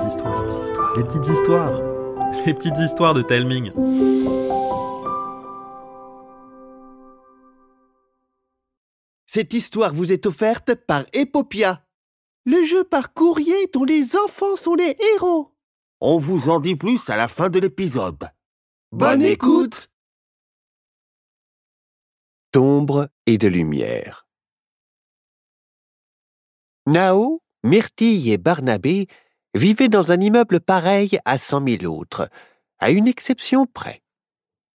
petites histoires, les petites histoires, les petites histoires de Telming. Cette histoire vous est offerte par Epopia, le jeu par courrier dont les enfants sont les héros. On vous en dit plus à la fin de l'épisode. Bonne écoute D'ombre et de lumière. Nao, Myrtille et Barnabé vivaient dans un immeuble pareil à cent mille autres, à une exception près.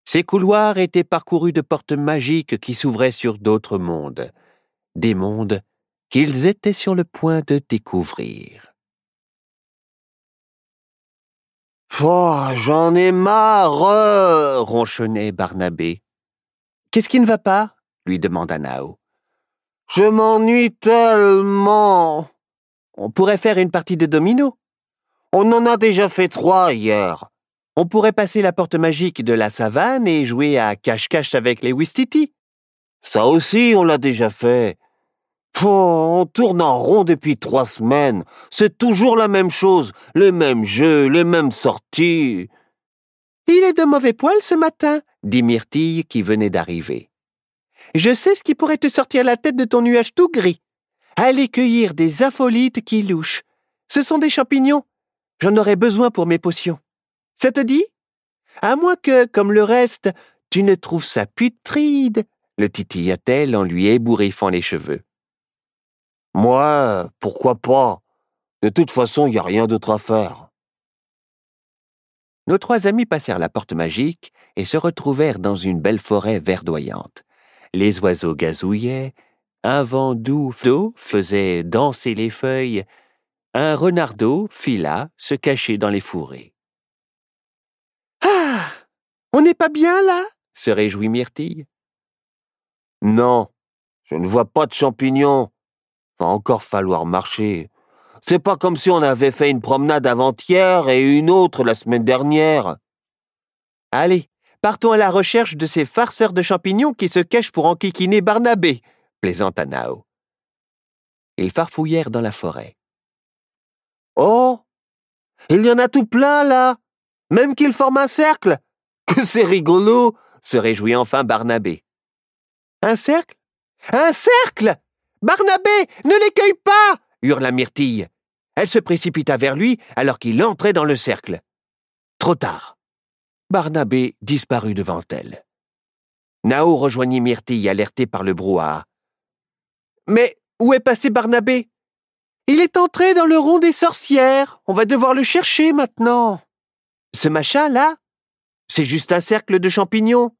Ces couloirs étaient parcourus de portes magiques qui s'ouvraient sur d'autres mondes, des mondes qu'ils étaient sur le point de découvrir. Oh, j'en ai marre ronchonnait Barnabé. Qu'est-ce qui ne va pas? lui demanda Nao. Je m'ennuie tellement. On pourrait faire une partie de domino. On en a déjà fait trois hier. On pourrait passer la porte magique de la savane et jouer à cache-cache avec les Wistiti. Ça aussi, on l'a déjà fait. On tourne en rond depuis trois semaines. C'est toujours la même chose, les mêmes jeux, les mêmes sorties. Il est de mauvais poil ce matin, dit Myrtille qui venait d'arriver. Je sais ce qui pourrait te sortir la tête de ton nuage tout gris. Allez cueillir des apholites qui louchent. Ce sont des champignons. J'en aurais besoin pour mes potions. Ça te dit? À moins que, comme le reste, tu ne trouves ça putride, le titilla-t-elle en lui ébouriffant les cheveux. Moi, pourquoi pas? De toute façon, il n'y a rien d'autre à faire. Nos trois amis passèrent la porte magique et se retrouvèrent dans une belle forêt verdoyante. Les oiseaux gazouillaient, un vent doux d'eau faisait danser les feuilles, un renardeau fila se cacher dans les fourrés. Ah On n'est pas bien là? se réjouit Myrtille. Non, je ne vois pas de champignons. Va encore falloir marcher. C'est pas comme si on avait fait une promenade avant-hier et une autre la semaine dernière. Allez, partons à la recherche de ces farceurs de champignons qui se cachent pour enquiquiner Barnabé, plaisanta Nao. Ils farfouillèrent dans la forêt. Oh Il y en a tout plein là Même qu'ils forment un cercle Que c'est rigolo se réjouit enfin Barnabé. Un cercle? Un cercle Barnabé, ne l'écueille pas hurla Myrtille. Elle se précipita vers lui alors qu'il entrait dans le cercle. Trop tard. Barnabé disparut devant elle. Nao rejoignit Myrtille alerté par le brouhaha. Mais où est passé Barnabé? Il est entré dans le rond des sorcières. On va devoir le chercher maintenant. Ce machin-là C'est juste un cercle de champignons.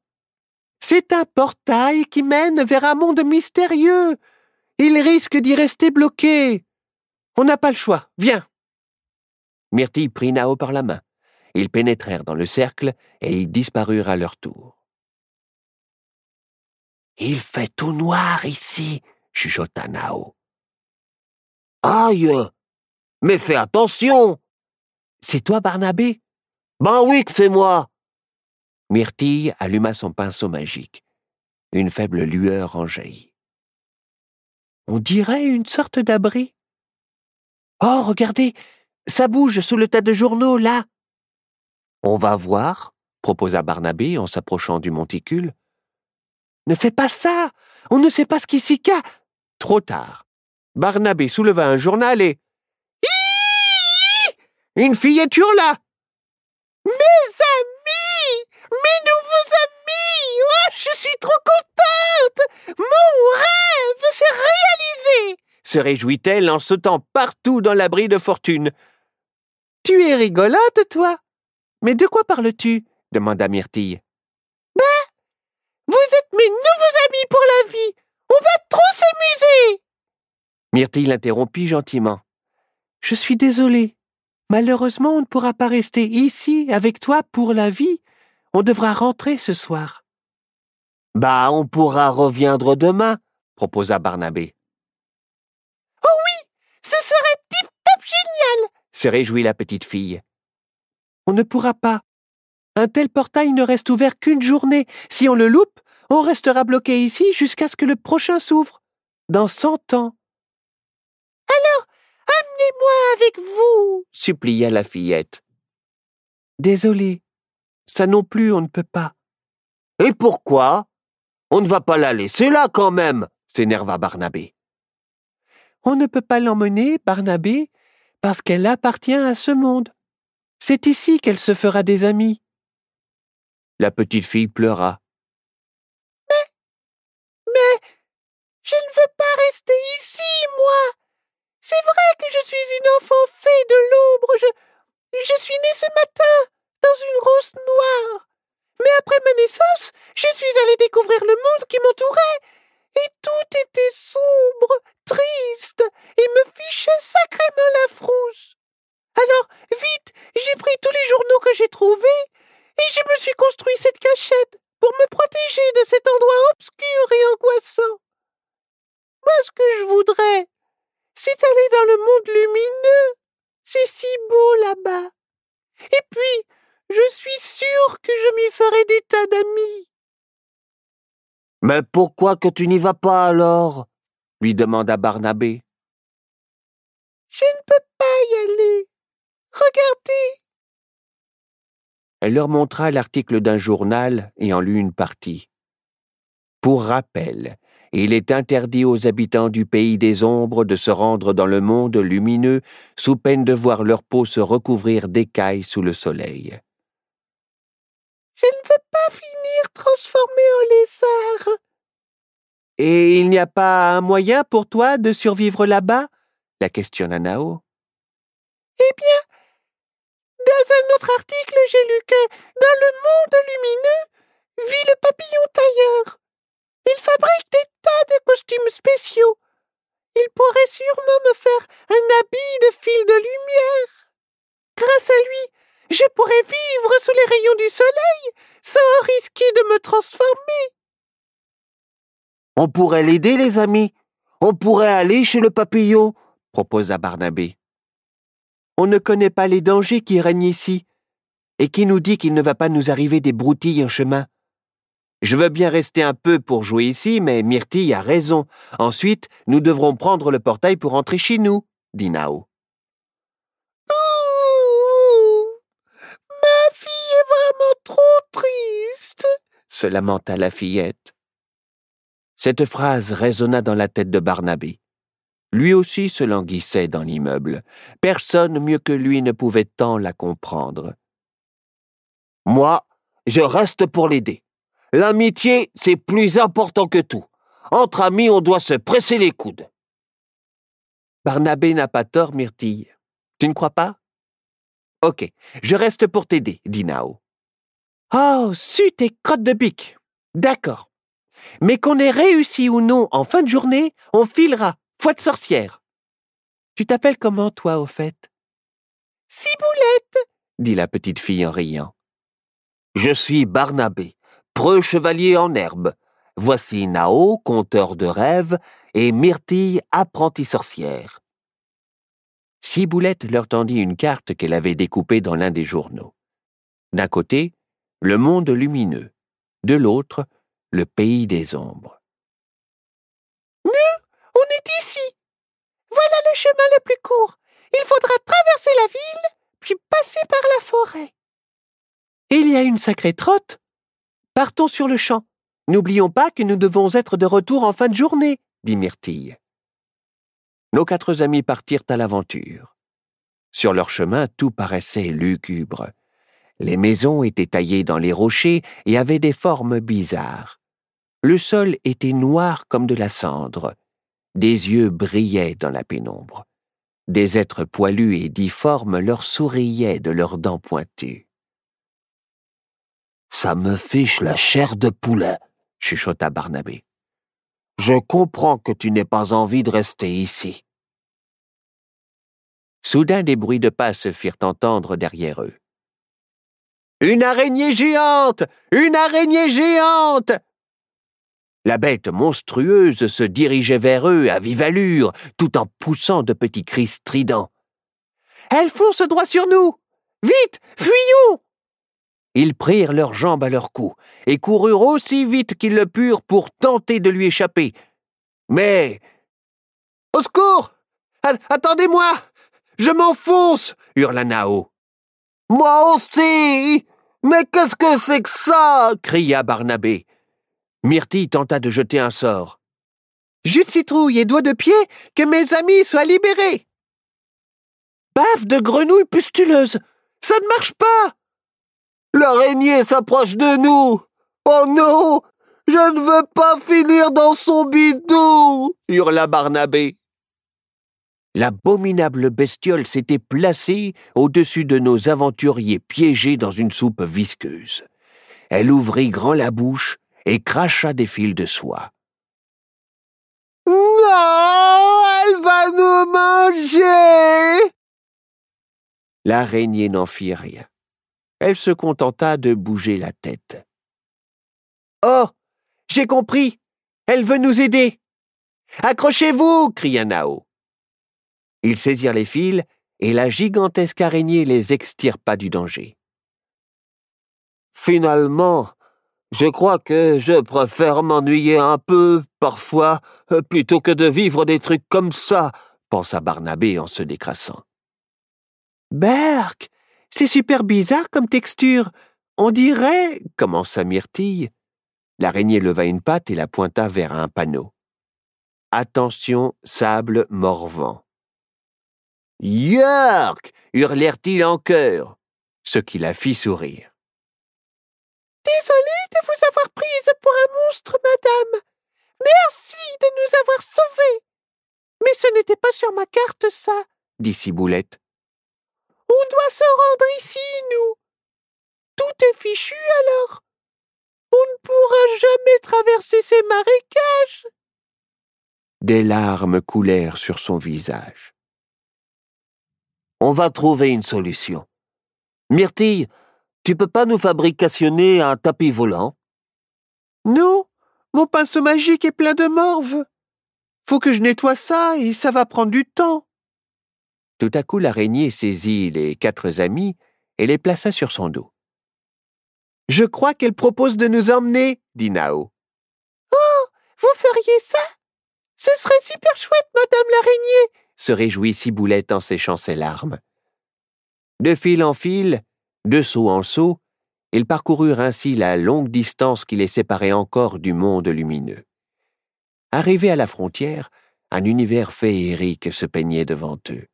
C'est un portail qui mène vers un monde mystérieux. Il risque d'y rester bloqué. On n'a pas le choix. Viens. Myrtille prit Nao par la main. Ils pénétrèrent dans le cercle et ils disparurent à leur tour. Il fait tout noir ici, chuchota Nao. Aïe Mais fais attention C'est toi, Barnabé? Ben oui que c'est moi Myrtille alluma son pinceau magique. Une faible lueur en jaillit. On dirait une sorte d'abri. Oh, regardez, ça bouge sous le tas de journaux, là. On va voir, proposa Barnabé en s'approchant du monticule. Ne fais pas ça On ne sait pas ce qui s'y cache Trop tard. Barnabé souleva un journal et. Une fillette hurla Mes amis Mes nouveaux amis oh, Je suis trop contente Mon rêve s'est réalisé se réjouit-elle en sautant partout dans l'abri de fortune. Tu es rigolote, toi? Mais de quoi parles-tu? demanda Myrtille. Ben, vous êtes mes nouveaux amis pour la vie. On va trop s'amuser. Myrtille l'interrompit gentiment. Je suis désolée. Malheureusement, on ne pourra pas rester ici avec toi pour la vie. On devra rentrer ce soir. Bah, on pourra reviendre demain, proposa Barnabé. Oh oui, ce serait tip-top génial, se réjouit la petite fille. On ne pourra pas. Un tel portail ne reste ouvert qu'une journée. Si on le loupe, on restera bloqué ici jusqu'à ce que le prochain s'ouvre. Dans cent ans. Emmenez-moi avec vous, supplia la fillette. Désolé, ça non plus on ne peut pas. Et pourquoi? On ne va pas la laisser là quand même, s'énerva Barnabé. On ne peut pas l'emmener, Barnabé, parce qu'elle appartient à ce monde. C'est ici qu'elle se fera des amis. La petite fille pleura. Mais, mais, je ne veux pas rester ici, moi. C'est vrai que je suis une enfant fée de l'ombre. Je, suis née ce matin dans une rose noire. Mais après ma naissance, je suis allée découvrir le monde qui m'entourait. Et tout était sombre, triste, et me fichait sacrément la frousse. Alors, vite, j'ai pris tous les journaux que j'ai trouvés, et je me suis construit cette cachette pour me protéger de cet endroit obscur et angoissant. Moi, ce que je voudrais, c'est aller dans le monde lumineux. C'est si beau là-bas. Et puis, je suis sûr que je m'y ferai des tas d'amis. Mais pourquoi que tu n'y vas pas alors? lui demanda Barnabé. Je ne peux pas y aller. Regardez. Elle leur montra l'article d'un journal et en lut une partie. Pour rappel, il est interdit aux habitants du pays des ombres de se rendre dans le monde lumineux sous peine de voir leur peau se recouvrir d'écailles sous le soleil. Je ne veux pas finir transformé en lézard. Et il n'y a pas un moyen pour toi de survivre là-bas? la questionna Nao. Eh bien, dans un autre article, j'ai lu que, dans le monde lumineux, vit le papillon tailleur. Il fabrique des tas de costumes spéciaux. Il pourrait sûrement me faire un habit de fil de lumière. Grâce à lui, je pourrais vivre sous les rayons du soleil sans risquer de me transformer. On pourrait l'aider, les amis. On pourrait aller chez le papillon, proposa Barnabé. On ne connaît pas les dangers qui règnent ici. Et qui nous dit qu'il ne va pas nous arriver des broutilles en chemin Je veux bien rester un peu pour jouer ici, mais Myrtille a raison. Ensuite, nous devrons prendre le portail pour entrer chez nous, dit Nao. trop triste, se lamenta la fillette. Cette phrase résonna dans la tête de Barnabé. Lui aussi se languissait dans l'immeuble. Personne mieux que lui ne pouvait tant la comprendre. Moi, je reste pour l'aider. L'amitié, c'est plus important que tout. Entre amis, on doit se presser les coudes. Barnabé n'a pas tort, Myrtille. Tu ne crois pas? Ok, je reste pour t'aider, dit Nao. Oh, su tes crottes de pique. D'accord. Mais qu'on ait réussi ou non en fin de journée, on filera, foi de sorcière. Tu t'appelles comment, toi, au fait? Ciboulette, dit la petite fille en riant. Je suis Barnabé, preux chevalier en herbe. Voici Nao, conteur de rêves, et Myrtille, apprentie sorcière. Ciboulette leur tendit une carte qu'elle avait découpée dans l'un des journaux. D'un côté, le monde lumineux, de l'autre, le pays des ombres. Nous, on est ici. Voilà le chemin le plus court. Il faudra traverser la ville, puis passer par la forêt. Il y a une sacrée trotte. Partons sur le champ. N'oublions pas que nous devons être de retour en fin de journée, dit Myrtille. Nos quatre amis partirent à l'aventure. Sur leur chemin, tout paraissait lugubre. Les maisons étaient taillées dans les rochers et avaient des formes bizarres. Le sol était noir comme de la cendre. Des yeux brillaient dans la pénombre. Des êtres poilus et difformes leur souriaient de leurs dents pointues. Ça me fiche la chair de poulet, chuchota Barnabé. Je comprends que tu n'aies pas envie de rester ici. Soudain des bruits de pas se firent entendre derrière eux. Une araignée géante Une araignée géante La bête monstrueuse se dirigeait vers eux à vive allure, tout en poussant de petits cris stridents. Elle fonce droit sur nous Vite Fuyons Ils prirent leurs jambes à leur cou et coururent aussi vite qu'ils le purent pour tenter de lui échapper. Mais. Au secours Attendez-moi Je m'enfonce hurla Nao. Moi aussi Mais qu'est-ce que c'est que ça cria Barnabé. Myrtille tenta de jeter un sort. Jus de citrouille et doigts de pied, que mes amis soient libérés. Bave de grenouille pustuleuse, ça ne marche pas. L'araignée s'approche de nous. Oh non Je ne veux pas finir dans son bidou hurla Barnabé. L'abominable bestiole s'était placée au-dessus de nos aventuriers piégés dans une soupe visqueuse. Elle ouvrit grand la bouche et cracha des fils de soie. Non Elle va nous manger L'araignée n'en fit rien. Elle se contenta de bouger la tête. Oh J'ai compris Elle veut nous aider Accrochez-vous cria Nao. Ils saisirent les fils et la gigantesque araignée les extirpa du danger. Finalement, je crois que je préfère m'ennuyer un peu, parfois, plutôt que de vivre des trucs comme ça, pensa Barnabé en se décrassant. Berk, c'est super bizarre comme texture. On dirait, commença Myrtille. L'araignée leva une patte et la pointa vers un panneau. Attention, sable morvant. Yark hurlèrent-ils en chœur, ce qui la fit sourire. Désolée de vous avoir prise pour un monstre, madame. Merci de nous avoir sauvés. Mais ce n'était pas sur ma carte, ça, dit Ciboulette. On doit se rendre ici, nous. Tout est fichu alors. On ne pourra jamais traverser ces marécages. Des larmes coulèrent sur son visage. On va trouver une solution. Myrtille, tu peux pas nous fabricationner un tapis volant? Non, mon pinceau magique est plein de morve. Faut que je nettoie ça et ça va prendre du temps. Tout à coup, l'araignée saisit les quatre amis et les plaça sur son dos. Je crois qu'elle propose de nous emmener, dit Nao. Oh, vous feriez ça? Ce serait super chouette, madame l'araignée, se réjouit Ciboulette en séchant ses larmes. De fil en fil, de saut en saut, ils parcoururent ainsi la longue distance qui les séparait encore du monde lumineux. Arrivés à la frontière, un univers féerique se peignait devant eux.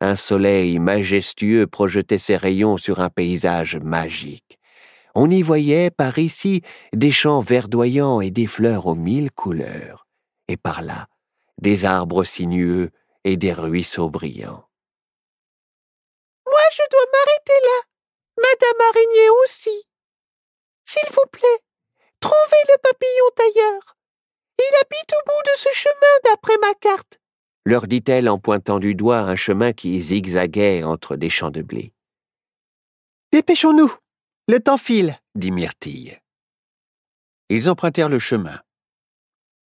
Un soleil majestueux projetait ses rayons sur un paysage magique. On y voyait par ici des champs verdoyants et des fleurs aux mille couleurs, et par là des arbres sinueux et des ruisseaux brillants. Moi, je dois m'arrêter là. Madame Araignée aussi. S'il vous plaît, trouvez le papillon tailleur. Il habite au bout de ce chemin d'après ma carte, leur dit-elle en pointant du doigt un chemin qui zigzaguait entre des champs de blé. Dépêchons-nous. Le temps file, dit Myrtille. Ils empruntèrent le chemin.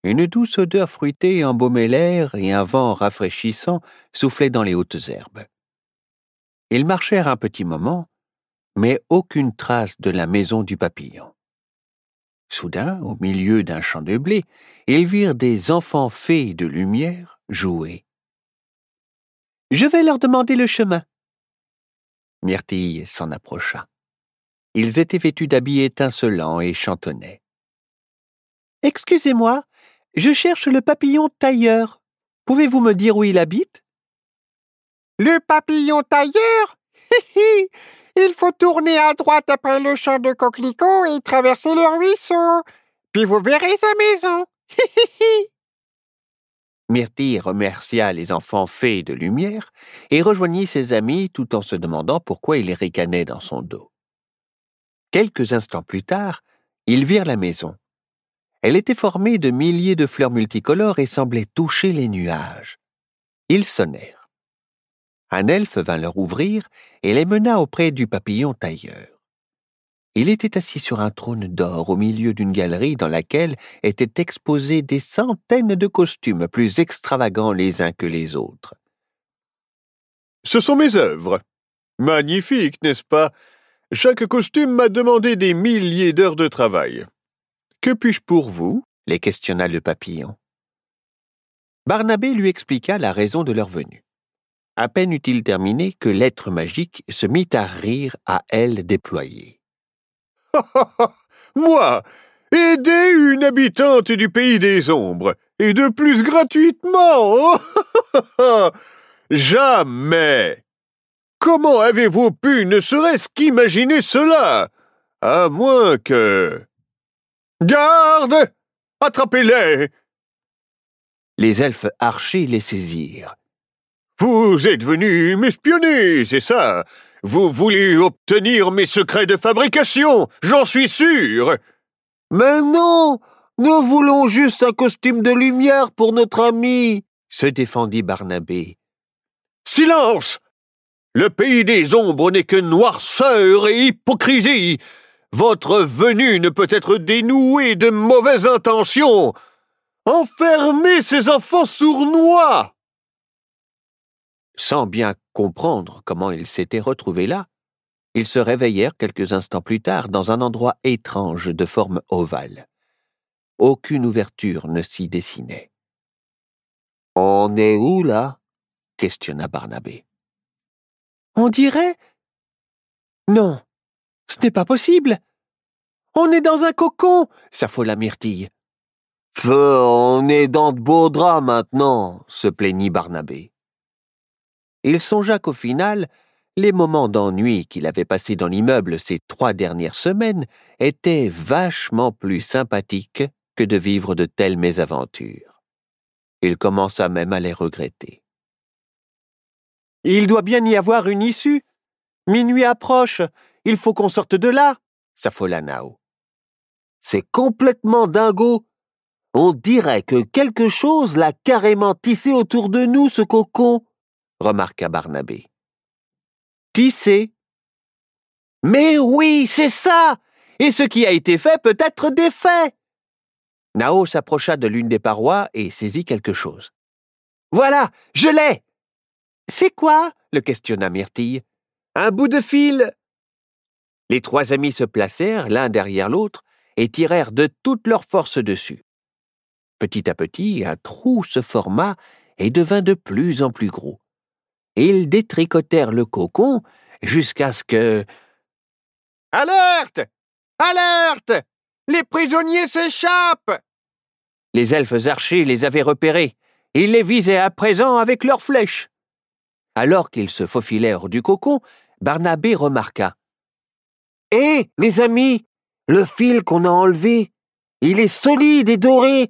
Une douce odeur fruitée embaumait l'air et un vent rafraîchissant soufflait dans les hautes herbes. Ils marchèrent un petit moment, mais aucune trace de la maison du papillon. Soudain, au milieu d'un champ de blé, ils virent des enfants faits de lumière jouer. Je vais leur demander le chemin. Myrtille s'en approcha. Ils étaient vêtus d'habits étincelants et chantonnaient. Excusez-moi, je cherche le papillon tailleur. Pouvez-vous me dire où il habite? Le papillon tailleur? Il faut tourner à droite après le champ de coquelicots et traverser le ruisseau. Puis vous verrez sa maison. Myrtille remercia les enfants faits de lumière et rejoignit ses amis tout en se demandant pourquoi il ricanait dans son dos. Quelques instants plus tard, ils virent la maison. Elle était formée de milliers de fleurs multicolores et semblait toucher les nuages. Ils sonnèrent. Un elfe vint leur ouvrir et les mena auprès du papillon tailleur. Il était assis sur un trône d'or au milieu d'une galerie dans laquelle étaient exposés des centaines de costumes plus extravagants les uns que les autres. Ce sont mes œuvres. Magnifiques, n'est-ce pas? Chaque costume m'a demandé des milliers d'heures de travail. Que puis-je pour vous? les questionna le papillon. Barnabé lui expliqua la raison de leur venue. À peine eut-il terminé que l'être magique se mit à rire à ailes déployées. Moi, aider une habitante du pays des ombres, et de plus gratuitement. Jamais. Comment avez-vous pu ne serait-ce qu'imaginer cela? À moins que... Garde Attrapez-les Les elfes archers les saisirent. Vous êtes venu m'espionner, c'est ça? Vous voulez obtenir mes secrets de fabrication, j'en suis sûr Mais non Nous voulons juste un costume de lumière pour notre ami se défendit Barnabé. Silence Le pays des ombres n'est que noirceur et hypocrisie. Votre venue ne peut être dénouée de mauvaises intentions. Enfermez ces enfants sournois sans bien comprendre comment ils s'étaient retrouvés là, ils se réveillèrent quelques instants plus tard dans un endroit étrange de forme ovale. Aucune ouverture ne s'y dessinait. On est où là? questionna Barnabé. On dirait. Non, ce n'est pas possible. On est dans un cocon, s'affola Myrtille. Feu, on est dans de beaux draps maintenant, se plaignit Barnabé. Il songea qu'au final, les moments d'ennui qu'il avait passés dans l'immeuble ces trois dernières semaines étaient vachement plus sympathiques que de vivre de telles mésaventures. Il commença même à les regretter. Il doit bien y avoir une issue. Minuit approche, il faut qu'on sorte de là, s'affola Nao. C'est complètement dingo. On dirait que quelque chose l'a carrément tissé autour de nous, ce cocon remarqua Barnabé. Tissé Mais oui, c'est ça Et ce qui a été fait peut être défait Nao s'approcha de l'une des parois et saisit quelque chose. Voilà, je l'ai C'est quoi? le questionna Myrtille. Un bout de fil Les trois amis se placèrent l'un derrière l'autre et tirèrent de toute leur force dessus. Petit à petit, un trou se forma et devint de plus en plus gros ils détricotèrent le cocon jusqu'à ce que. Alerte Alerte Les prisonniers s'échappent Les elfes archers les avaient repérés. Ils les visaient à présent avec leurs flèches. Alors qu'ils se faufilèrent du cocon, Barnabé remarqua. Hé, les amis, le fil qu'on a enlevé, il est solide et doré.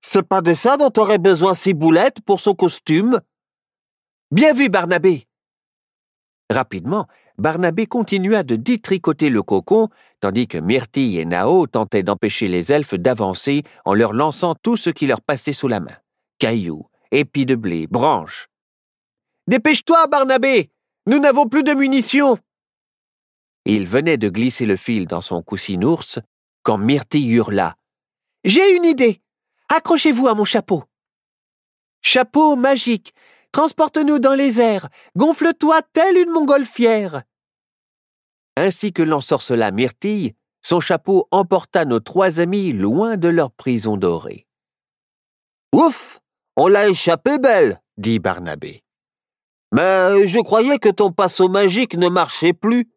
C'est pas de ça dont aurait besoin Ciboulette pour son costume Bien vu, Barnabé. Rapidement, Barnabé continua de détricoter le cocon, tandis que Myrtille et Nao tentaient d'empêcher les elfes d'avancer en leur lançant tout ce qui leur passait sous la main. Cailloux, épis de blé, branches. Dépêche-toi, Barnabé. Nous n'avons plus de munitions. Il venait de glisser le fil dans son coussinours quand Myrtille hurla. J'ai une idée. Accrochez-vous à mon chapeau. Chapeau magique, Transporte-nous dans les airs, gonfle-toi telle une montgolfière. Ainsi que l'ensorcela Myrtille, son chapeau emporta nos trois amis loin de leur prison dorée. Ouf On l'a échappé belle, dit Barnabé. Mais je croyais que ton pinceau magique ne marchait plus.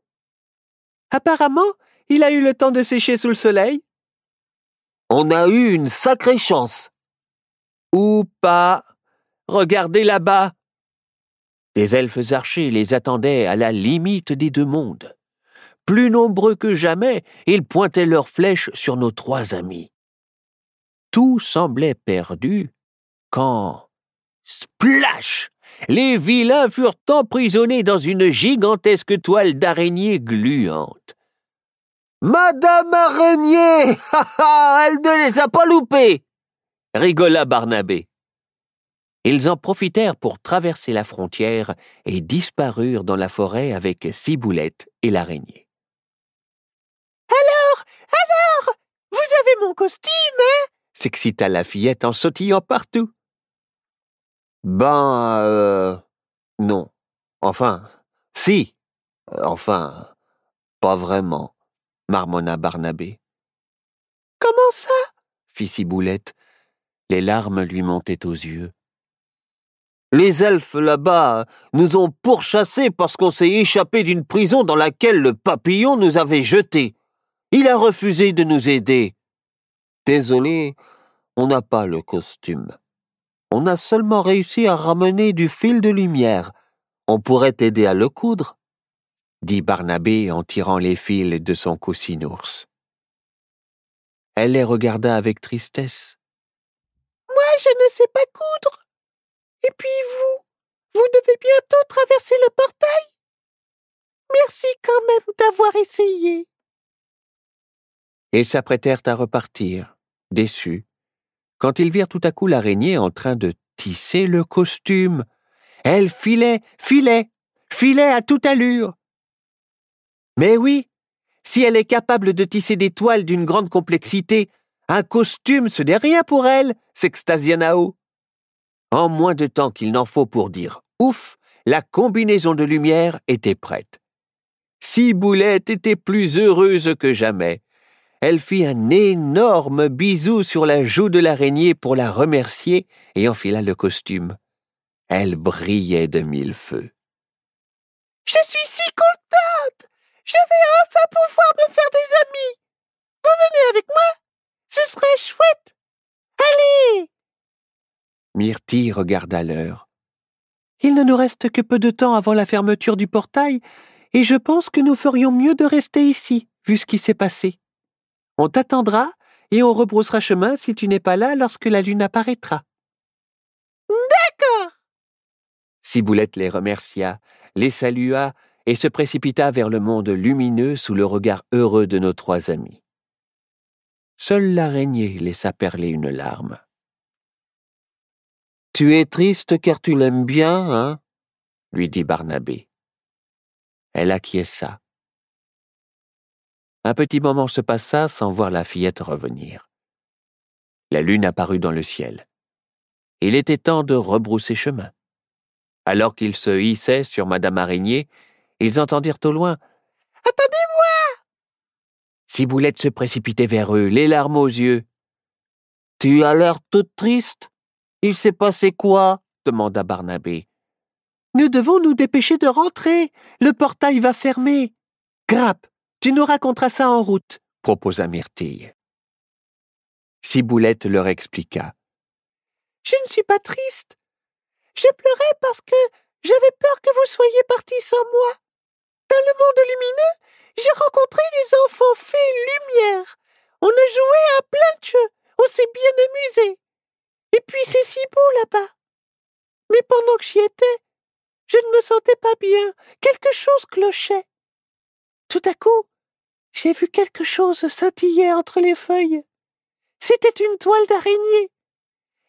Apparemment, il a eu le temps de sécher sous le soleil. On a eu une sacrée chance. Ou pas, Regardez là-bas. Des elfes archers les attendaient à la limite des deux mondes. Plus nombreux que jamais, ils pointaient leurs flèches sur nos trois amis. Tout semblait perdu quand. Splash Les vilains furent emprisonnés dans une gigantesque toile d'araignée gluante. Madame Araignée Elle ne les a pas loupés rigola Barnabé. Ils en profitèrent pour traverser la frontière et disparurent dans la forêt avec Ciboulette et l'araignée. Alors, alors, vous avez mon costume, hein? s'excita la fillette en sautillant partout. Ben, euh, non. Enfin, si. Enfin, pas vraiment, marmonna Barnabé. Comment ça? fit Ciboulette. Les larmes lui montaient aux yeux. Les elfes là-bas nous ont pourchassés parce qu'on s'est échappé d'une prison dans laquelle le papillon nous avait jetés. Il a refusé de nous aider. Désolé, on n'a pas le costume. On a seulement réussi à ramener du fil de lumière. On pourrait t'aider à le coudre, dit Barnabé en tirant les fils de son coussinours. Elle les regarda avec tristesse. Moi, je ne sais pas coudre. Et puis vous, vous devez bientôt traverser le portail Merci quand même d'avoir essayé. Ils s'apprêtèrent à repartir, déçus, quand ils virent tout à coup l'araignée en train de tisser le costume. Elle filait, filait, filait à toute allure. Mais oui, si elle est capable de tisser des toiles d'une grande complexité, un costume, ce n'est rien pour elle, s'extasia Nao. En moins de temps qu'il n'en faut pour dire ouf, la combinaison de lumière était prête. Ciboulette était plus heureuse que jamais. Elle fit un énorme bisou sur la joue de l'araignée pour la remercier et enfila le costume. Elle brillait de mille feux. Je suis si contente. Je vais enfin pouvoir me faire des amis. Vous venez avec moi? Ce serait chouette. Allez Myrtille regarda l'heure. Il ne nous reste que peu de temps avant la fermeture du portail, et je pense que nous ferions mieux de rester ici, vu ce qui s'est passé. On t'attendra et on rebroussera chemin si tu n'es pas là lorsque la lune apparaîtra. D'accord. Ciboulette les remercia, les salua et se précipita vers le monde lumineux sous le regard heureux de nos trois amis. Seule l'araignée laissa perler une larme. Tu es triste car tu l'aimes bien, hein? lui dit Barnabé. Elle acquiesça. Un petit moment se passa sans voir la fillette revenir. La lune apparut dans le ciel. Il était temps de rebrousser chemin. Alors qu'ils se hissaient sur Madame Araignée, ils entendirent au loin Attendez-moi Ciboulette se précipitait vers eux, les larmes aux yeux. Tu as l'air toute triste. Il s'est passé quoi? demanda Barnabé. Nous devons nous dépêcher de rentrer. Le portail va fermer. Grappe, tu nous raconteras ça en route, proposa Myrtille. Ciboulette leur expliqua. Je ne suis pas triste. Je pleurais parce que j'avais peur que vous soyez partis sans moi. Dans le monde lumineux, j'ai rencontré des enfants faits lumière. On a joué à plein de jeux. On s'est bien amusé. Et puis c'est si beau là-bas. Mais pendant que j'y étais, je ne me sentais pas bien. Quelque chose clochait. Tout à coup, j'ai vu quelque chose scintiller entre les feuilles. C'était une toile d'araignée.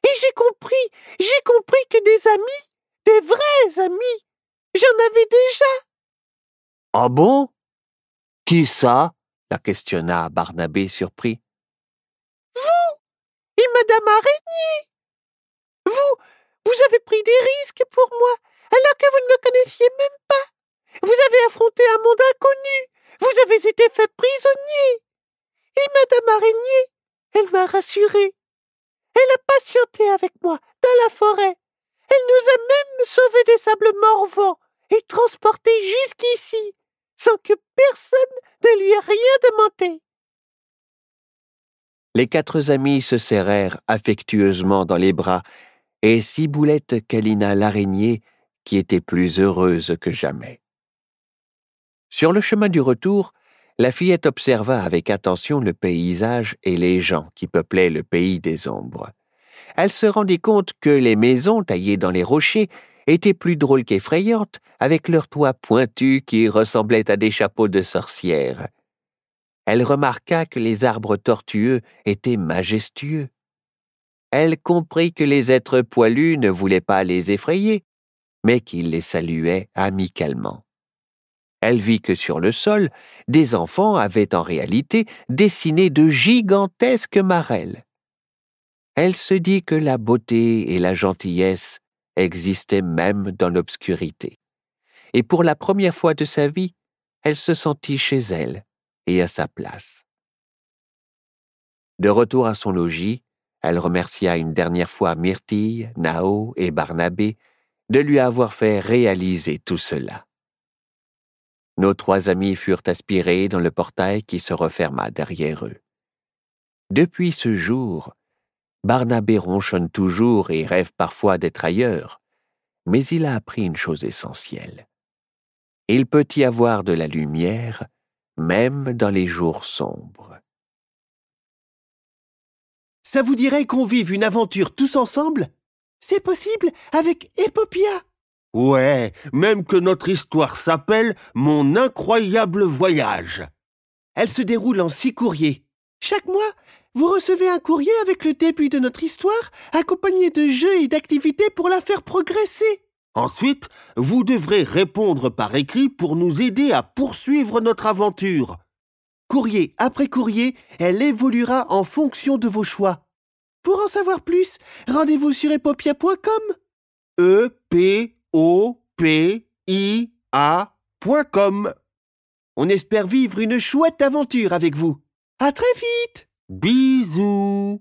Et j'ai compris, j'ai compris que des amis, des vrais amis, j'en avais déjà. Ah bon? Qui ça? la questionna Barnabé surpris. Vous et Madame Araignée. Vous, vous avez pris des risques pour moi, alors que vous ne me connaissiez même pas. Vous avez affronté un monde inconnu. Vous avez été fait prisonnier. Et Madame Araignée, elle m'a rassuré. Elle a patienté avec moi dans la forêt. Elle nous a même sauvés des sables morvants et transportés jusqu'ici, sans que personne ne lui ait rien demandé. Les quatre amis se serrèrent affectueusement dans les bras, et Ciboulette câlina l'araignée, qui était plus heureuse que jamais. Sur le chemin du retour, la fillette observa avec attention le paysage et les gens qui peuplaient le pays des ombres. Elle se rendit compte que les maisons taillées dans les rochers étaient plus drôles qu'effrayantes, avec leurs toits pointus qui ressemblaient à des chapeaux de sorcières. Elle remarqua que les arbres tortueux étaient majestueux. Elle comprit que les êtres poilus ne voulaient pas les effrayer, mais qu'ils les saluaient amicalement. Elle vit que sur le sol, des enfants avaient en réalité dessiné de gigantesques marelles. Elle se dit que la beauté et la gentillesse existaient même dans l'obscurité. Et pour la première fois de sa vie, elle se sentit chez elle et à sa place. De retour à son logis, elle remercia une dernière fois Myrtille, Nao et Barnabé de lui avoir fait réaliser tout cela. Nos trois amis furent aspirés dans le portail qui se referma derrière eux. Depuis ce jour, Barnabé ronchonne toujours et rêve parfois d'être ailleurs, mais il a appris une chose essentielle. Il peut y avoir de la lumière même dans les jours sombres. Ça vous dirait qu'on vive une aventure tous ensemble? C'est possible avec Epopia? Ouais, même que notre histoire s'appelle Mon incroyable voyage. Elle se déroule en six courriers. Chaque mois, vous recevez un courrier avec le début de notre histoire, accompagné de jeux et d'activités pour la faire progresser. Ensuite, vous devrez répondre par écrit pour nous aider à poursuivre notre aventure. Courrier après courrier, elle évoluera en fonction de vos choix. Pour en savoir plus, rendez-vous sur epopia.com. E P O P I A.com. On espère vivre une chouette aventure avec vous. À très vite. Bisous.